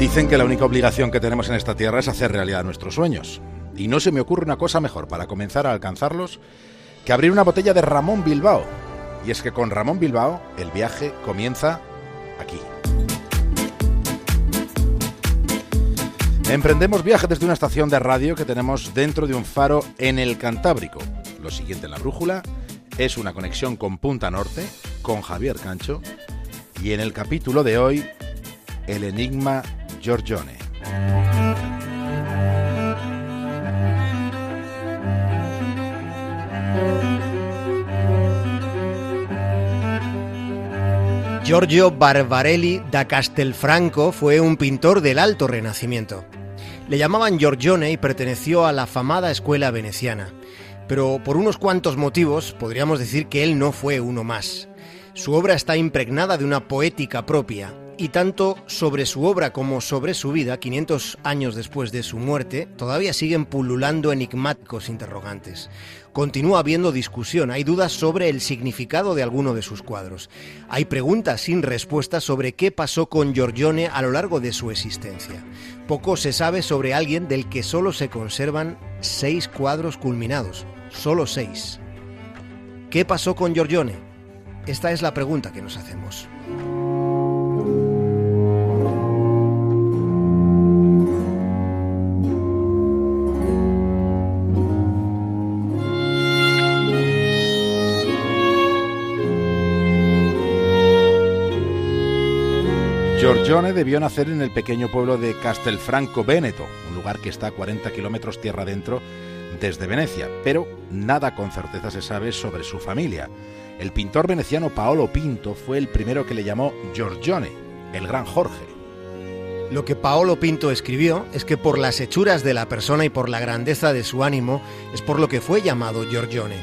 Dicen que la única obligación que tenemos en esta tierra es hacer realidad nuestros sueños. Y no se me ocurre una cosa mejor para comenzar a alcanzarlos que abrir una botella de Ramón Bilbao. Y es que con Ramón Bilbao el viaje comienza aquí. Emprendemos viaje desde una estación de radio que tenemos dentro de un faro en el Cantábrico. Lo siguiente en la brújula es una conexión con Punta Norte, con Javier Cancho, y en el capítulo de hoy, el enigma Giorgione. Giorgio Barbarelli da Castelfranco fue un pintor del Alto Renacimiento. Le llamaban Giorgione y perteneció a la afamada escuela veneciana. Pero por unos cuantos motivos podríamos decir que él no fue uno más. Su obra está impregnada de una poética propia, y tanto sobre su obra como sobre su vida, 500 años después de su muerte, todavía siguen pululando enigmáticos interrogantes. Continúa habiendo discusión, hay dudas sobre el significado de alguno de sus cuadros. Hay preguntas sin respuesta sobre qué pasó con Giorgione a lo largo de su existencia. Poco se sabe sobre alguien del que solo se conservan seis cuadros culminados, solo seis. ¿Qué pasó con Giorgione? Esta es la pregunta que nos hacemos. Giorgione debió nacer en el pequeño pueblo de Castelfranco Veneto, un lugar que está a 40 kilómetros tierra adentro desde Venecia, pero nada con certeza se sabe sobre su familia. El pintor veneciano Paolo Pinto fue el primero que le llamó Giorgione, el gran Jorge. Lo que Paolo Pinto escribió es que por las hechuras de la persona y por la grandeza de su ánimo es por lo que fue llamado Giorgione,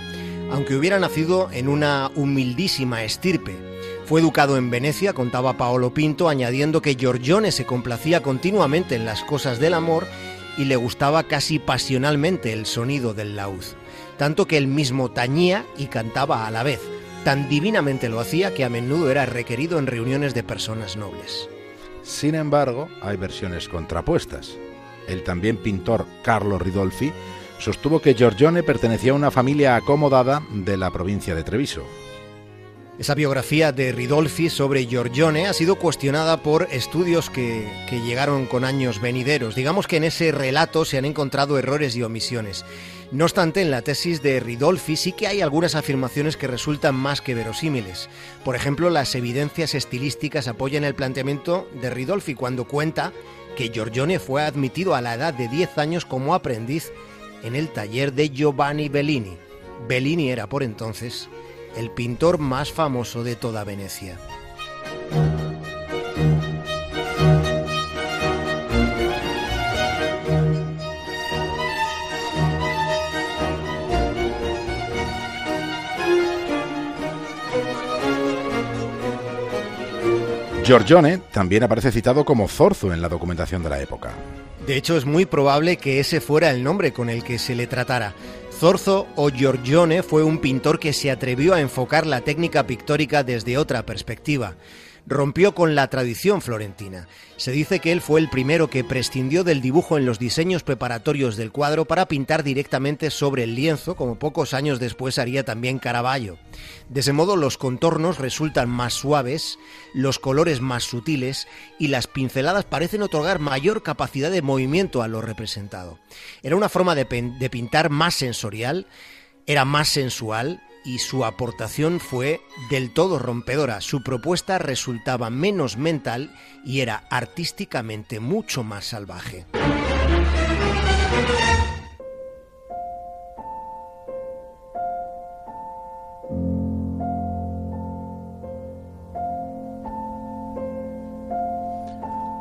aunque hubiera nacido en una humildísima estirpe fue educado en Venecia, contaba Paolo Pinto, añadiendo que Giorgione se complacía continuamente en las cosas del amor y le gustaba casi pasionalmente el sonido del laúd, tanto que él mismo tañía y cantaba a la vez. Tan divinamente lo hacía que a menudo era requerido en reuniones de personas nobles. Sin embargo, hay versiones contrapuestas. El también pintor Carlo Ridolfi sostuvo que Giorgione pertenecía a una familia acomodada de la provincia de Treviso. Esa biografía de Ridolfi sobre Giorgione ha sido cuestionada por estudios que, que, llegaron con años venideros. Digamos que en ese relato se han encontrado errores y omisiones. No obstante, en la tesis de Ridolfi sí que hay algunas afirmaciones que resultan más que verosímiles. Por ejemplo, las evidencias estilísticas apoyan el planteamiento de Ridolfi cuando cuenta que Giorgione fue admitido a la edad de 10 años como aprendiz en el taller de Giovanni Bellini. Bellini era por entonces el pintor más famoso de toda Venecia. Giorgione también aparece citado como Zorzo en la documentación de la época. De hecho, es muy probable que ese fuera el nombre con el que se le tratara. Zorzo o Giorgione fue un pintor que se atrevió a enfocar la técnica pictórica desde otra perspectiva rompió con la tradición florentina. Se dice que él fue el primero que prescindió del dibujo en los diseños preparatorios del cuadro para pintar directamente sobre el lienzo, como pocos años después haría también Caravaggio. De ese modo los contornos resultan más suaves, los colores más sutiles y las pinceladas parecen otorgar mayor capacidad de movimiento a lo representado. Era una forma de, de pintar más sensorial, era más sensual, y su aportación fue del todo rompedora. Su propuesta resultaba menos mental y era artísticamente mucho más salvaje.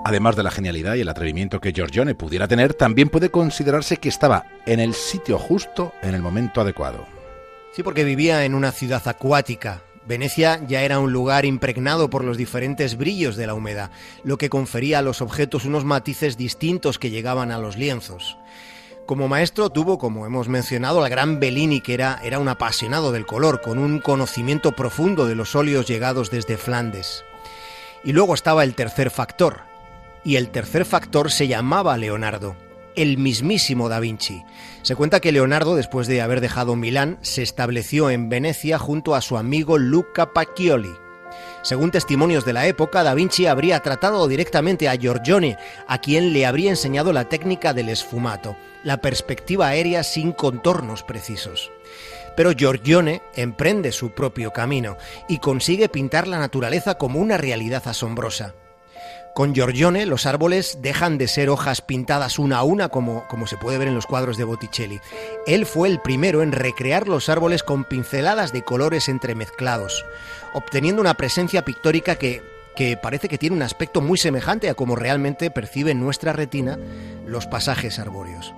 Además de la genialidad y el atrevimiento que Giorgione pudiera tener, también puede considerarse que estaba en el sitio justo en el momento adecuado. Sí, porque vivía en una ciudad acuática. Venecia ya era un lugar impregnado por los diferentes brillos de la humedad, lo que confería a los objetos unos matices distintos que llegaban a los lienzos. Como maestro tuvo, como hemos mencionado, al gran Bellini, que era, era un apasionado del color, con un conocimiento profundo de los óleos llegados desde Flandes. Y luego estaba el tercer factor, Y el tercer factor se llamaba Leonardo, el mismísimo Da Vinci. Se cuenta que Leonardo, después de haber dejado Milán, se estableció en Venecia junto a su amigo Luca Pacchioli. Según testimonios de la época, Da Vinci habría tratado directamente a Giorgione, a quien le habría enseñado la técnica del esfumato, la perspectiva aérea sin contornos precisos. Pero Giorgione emprende su propio camino y consigue pintar la naturaleza como una realidad asombrosa. Con Giorgione los árboles dejan de ser hojas pintadas una a una como, como se puede ver en los cuadros de Botticelli. Él fue el primero en recrear los árboles con pinceladas de colores entremezclados, obteniendo una presencia pictórica que, que parece que tiene un aspecto muy semejante a como realmente percibe nuestra retina los pasajes arbóreos.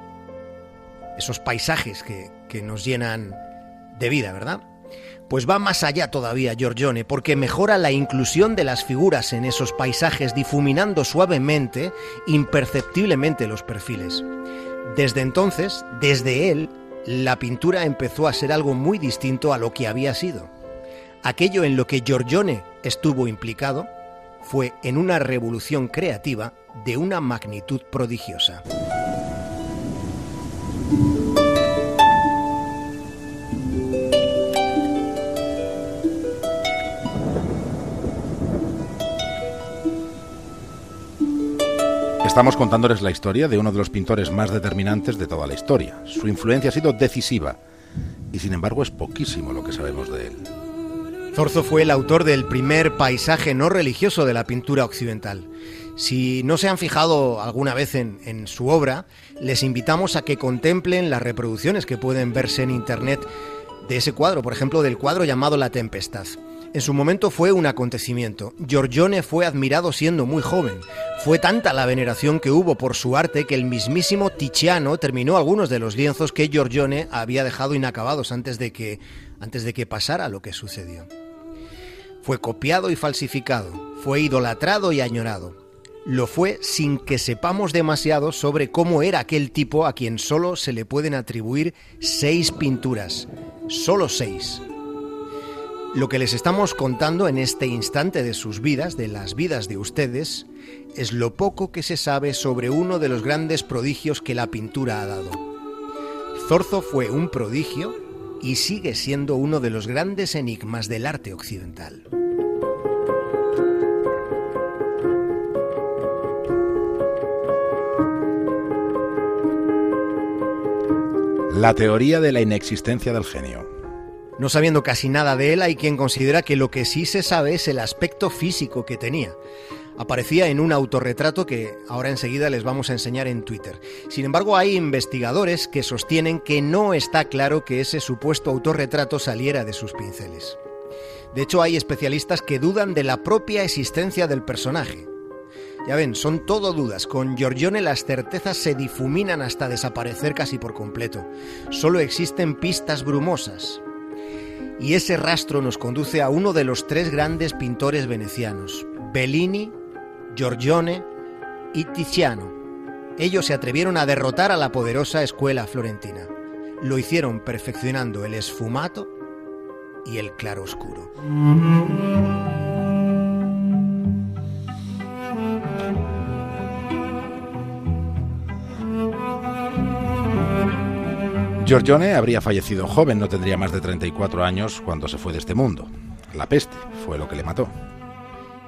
Esos paisajes que, que nos llenan de vida, ¿verdad? Pues va más allá todavía Giorgione, porque mejora la inclusión de las figuras en esos paisajes, difuminando suavemente, imperceptiblemente los perfiles. Desde entonces, desde él, la pintura empezó a ser algo muy distinto a lo que había sido. Aquello en lo que Giorgione estuvo implicado fue en una revolución creativa de una magnitud prodigiosa. Estamos contándoles la historia de uno de los pintores más determinantes de toda la historia. Su influencia ha sido decisiva y sin embargo es poquísimo lo que sabemos de él. Zorzo fue el autor del primer paisaje no religioso de la pintura occidental. Si no se han fijado alguna vez en, en, su obra, les invitamos a que contemplen las reproducciones que pueden verse en Internet de ese cuadro, por ejemplo, del cuadro llamado La Tempestad. En su momento fue un acontecimiento. Giorgione fue admirado siendo muy joven. Fue tanta la veneración que hubo por su arte que el mismísimo Tiziano terminó algunos de los lienzos que Giorgione había dejado inacabados antes de que antes de que pasara lo que sucedió. Fue copiado y falsificado, fue idolatrado y añorado. Lo fue sin que sepamos demasiado sobre cómo era aquel tipo a quien solo se le pueden atribuir seis pinturas, solo seis. Lo que les estamos contando en este instante de sus vidas, de las vidas de ustedes, es lo poco que se sabe sobre uno de los grandes prodigios que la pintura ha dado. Zorzo fue un prodigio y sigue siendo uno de los grandes enigmas del arte occidental. La teoría de la inexistencia del genio. No sabiendo casi nada de él, hay quien considera que lo que sí se sabe es el aspecto físico que tenía. Aparecía en un autorretrato que ahora enseguida les vamos a enseñar en Twitter. Sin embargo, hay investigadores que sostienen que no está claro que ese supuesto autorretrato saliera de sus pinceles. De hecho, hay especialistas que dudan de la propia existencia del personaje. Ya ven, son todo dudas. Con Giorgione las certezas se difuminan hasta desaparecer casi por completo. Solo existen pistas brumosas, y ese rastro nos conduce a uno de los tres grandes pintores venecianos, Bellini, Giorgione y Tiziano. Ellos se atrevieron a derrotar a la poderosa escuela florentina. Lo hicieron perfeccionando el esfumato y el claroscuro. Giorgione habría fallecido joven, no tendría más de 34 años cuando se fue de este mundo. La peste fue lo que le mató.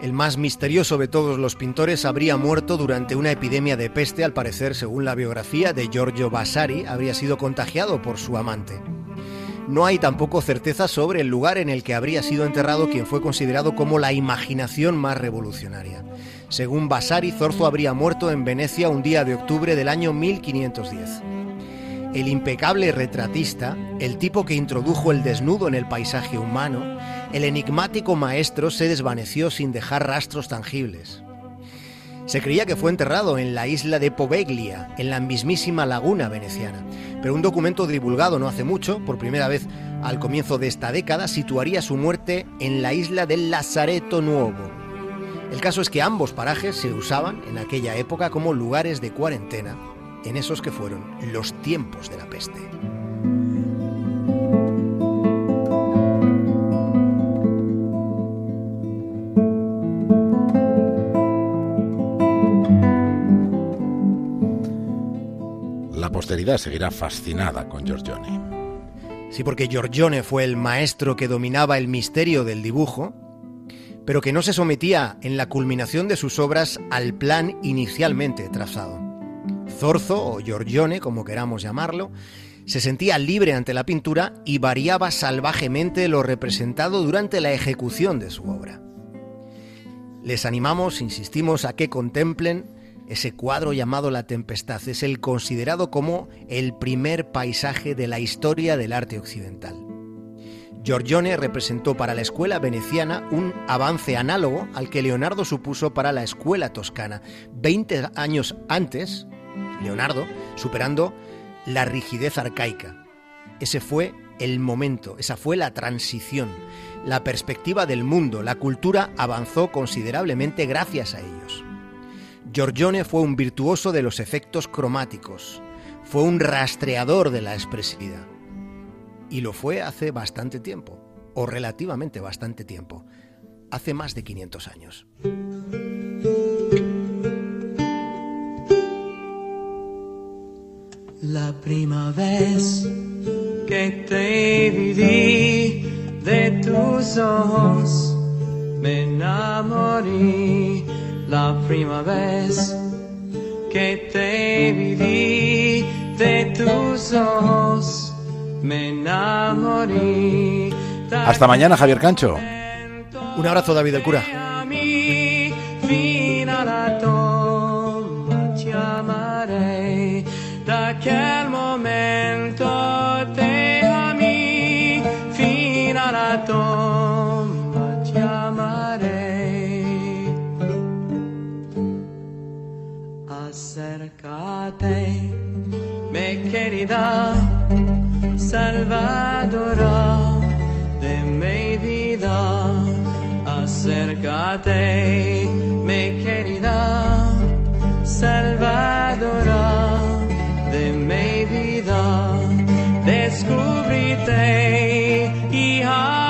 El más misterioso de todos los pintores habría muerto durante una epidemia de peste, al parecer, según la biografía de Giorgio Vasari, habría sido contagiado por su amante. No hay tampoco certeza sobre el lugar en el que habría sido enterrado quien fue considerado como la imaginación más revolucionaria. Según Vasari, Zorzo habría muerto en Venecia un día de octubre del año 1510 el impecable retratista, el tipo que introdujo el desnudo en el paisaje humano, el enigmático maestro se desvaneció sin dejar rastros tangibles. Se creía que fue enterrado en la isla de Poveglia, en la mismísima laguna veneciana, pero un documento divulgado no hace mucho, por primera vez al comienzo de esta década, situaría su muerte en la isla del Lazareto Nuovo. El caso es que ambos parajes se usaban en aquella época como lugares de cuarentena en esos que fueron los tiempos de la peste. La posteridad seguirá fascinada con Giorgione. Sí, porque Giorgione fue el maestro que dominaba el misterio del dibujo, pero que no se sometía en la culminación de sus obras al plan inicialmente trazado. Zorzo, o Giorgione, como queramos llamarlo, se sentía libre ante la pintura y variaba salvajemente lo representado durante la ejecución de su obra. Les animamos, insistimos, a que contemplen ese cuadro llamado La Tempestad. Es el considerado como el primer paisaje de la historia del arte occidental. Giorgione representó para la escuela veneciana un avance análogo al que Leonardo supuso para la escuela toscana. Veinte años antes, Leonardo, superando la rigidez arcaica. Ese fue el momento, esa fue la transición. La perspectiva del mundo, la cultura avanzó considerablemente gracias a ellos. Giorgione fue un virtuoso de los efectos cromáticos, fue un rastreador de la expresividad. Y lo fue hace bastante tiempo, o relativamente bastante tiempo, hace más de 500 años. La primera vez que te vi de tus ojos, me enamoré. La primera vez que te vi de tus ojos, me enamoré. Hasta mañana, Javier Cancho. Un abrazo, David del Cura. Me querida salvadora de mi vida acércate me querida salvadora de mi vida, descúbrete, hija.